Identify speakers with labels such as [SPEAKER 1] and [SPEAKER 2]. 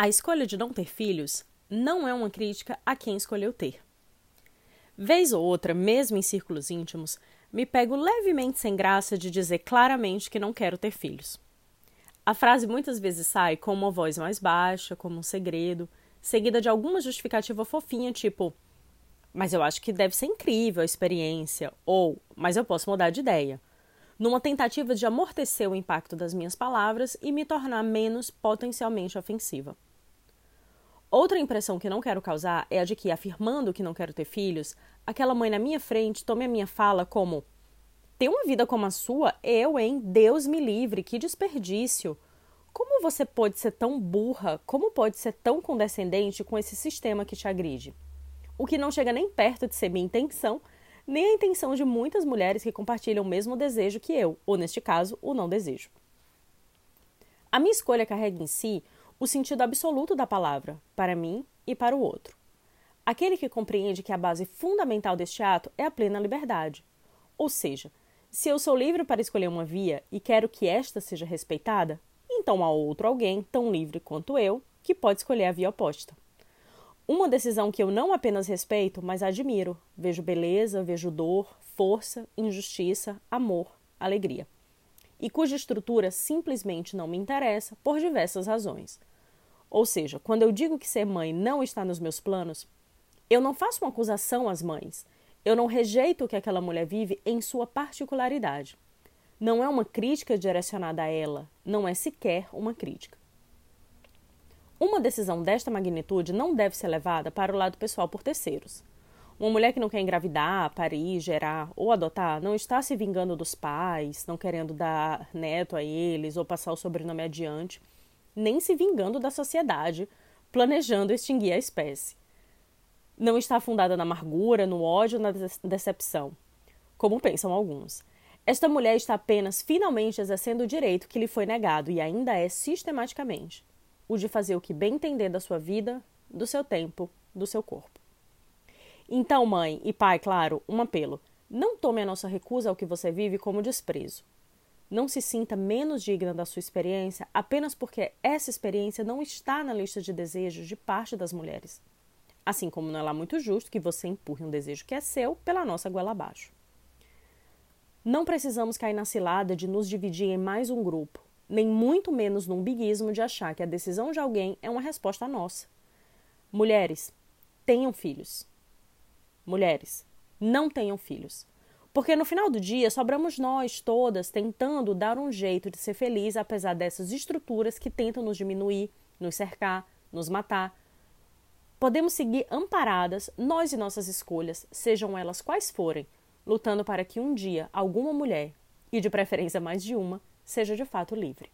[SPEAKER 1] A escolha de não ter filhos não é uma crítica a quem escolheu ter. Vez ou outra, mesmo em círculos íntimos, me pego levemente sem graça de dizer claramente que não quero ter filhos. A frase muitas vezes sai com uma voz mais baixa, como um segredo, seguida de alguma justificativa fofinha, tipo: Mas eu acho que deve ser incrível a experiência, ou Mas eu posso mudar de ideia numa tentativa de amortecer o impacto das minhas palavras e me tornar menos potencialmente ofensiva. Outra impressão que não quero causar é a de que, afirmando que não quero ter filhos, aquela mãe na minha frente tome a minha fala como: Ter uma vida como a sua? Eu, hein? Deus me livre, que desperdício! Como você pode ser tão burra? Como pode ser tão condescendente com esse sistema que te agride? O que não chega nem perto de ser minha intenção, nem a intenção de muitas mulheres que compartilham o mesmo desejo que eu, ou neste caso, o não desejo. A minha escolha carrega em si o sentido absoluto da palavra, para mim e para o outro. Aquele que compreende que a base fundamental deste ato é a plena liberdade. Ou seja, se eu sou livre para escolher uma via e quero que esta seja respeitada, então há outro alguém tão livre quanto eu que pode escolher a via oposta. Uma decisão que eu não apenas respeito, mas admiro. Vejo beleza, vejo dor, força, injustiça, amor, alegria. E cuja estrutura simplesmente não me interessa por diversas razões. Ou seja, quando eu digo que ser mãe não está nos meus planos, eu não faço uma acusação às mães. Eu não rejeito o que aquela mulher vive em sua particularidade. Não é uma crítica direcionada a ela, não é sequer uma crítica. Uma decisão desta magnitude não deve ser levada para o lado pessoal por terceiros. Uma mulher que não quer engravidar, parir, gerar ou adotar não está se vingando dos pais, não querendo dar neto a eles ou passar o sobrenome adiante nem se vingando da sociedade, planejando extinguir a espécie. Não está fundada na amargura, no ódio, na decepção, como pensam alguns. Esta mulher está apenas finalmente exercendo o direito que lhe foi negado e ainda é sistematicamente o de fazer o que bem entender da sua vida, do seu tempo, do seu corpo. Então, mãe e pai, claro, um apelo: não tome a nossa recusa ao que você vive como desprezo. Não se sinta menos digna da sua experiência apenas porque essa experiência não está na lista de desejos de parte das mulheres. Assim como não é lá muito justo que você empurre um desejo que é seu pela nossa goela abaixo. Não precisamos cair na cilada de nos dividir em mais um grupo, nem muito menos no umbiguismo de achar que a decisão de alguém é uma resposta nossa. Mulheres, tenham filhos. Mulheres, não tenham filhos. Porque no final do dia sobramos nós todas tentando dar um jeito de ser feliz apesar dessas estruturas que tentam nos diminuir, nos cercar, nos matar. Podemos seguir amparadas, nós e nossas escolhas, sejam elas quais forem, lutando para que um dia alguma mulher, e de preferência mais de uma, seja de fato livre.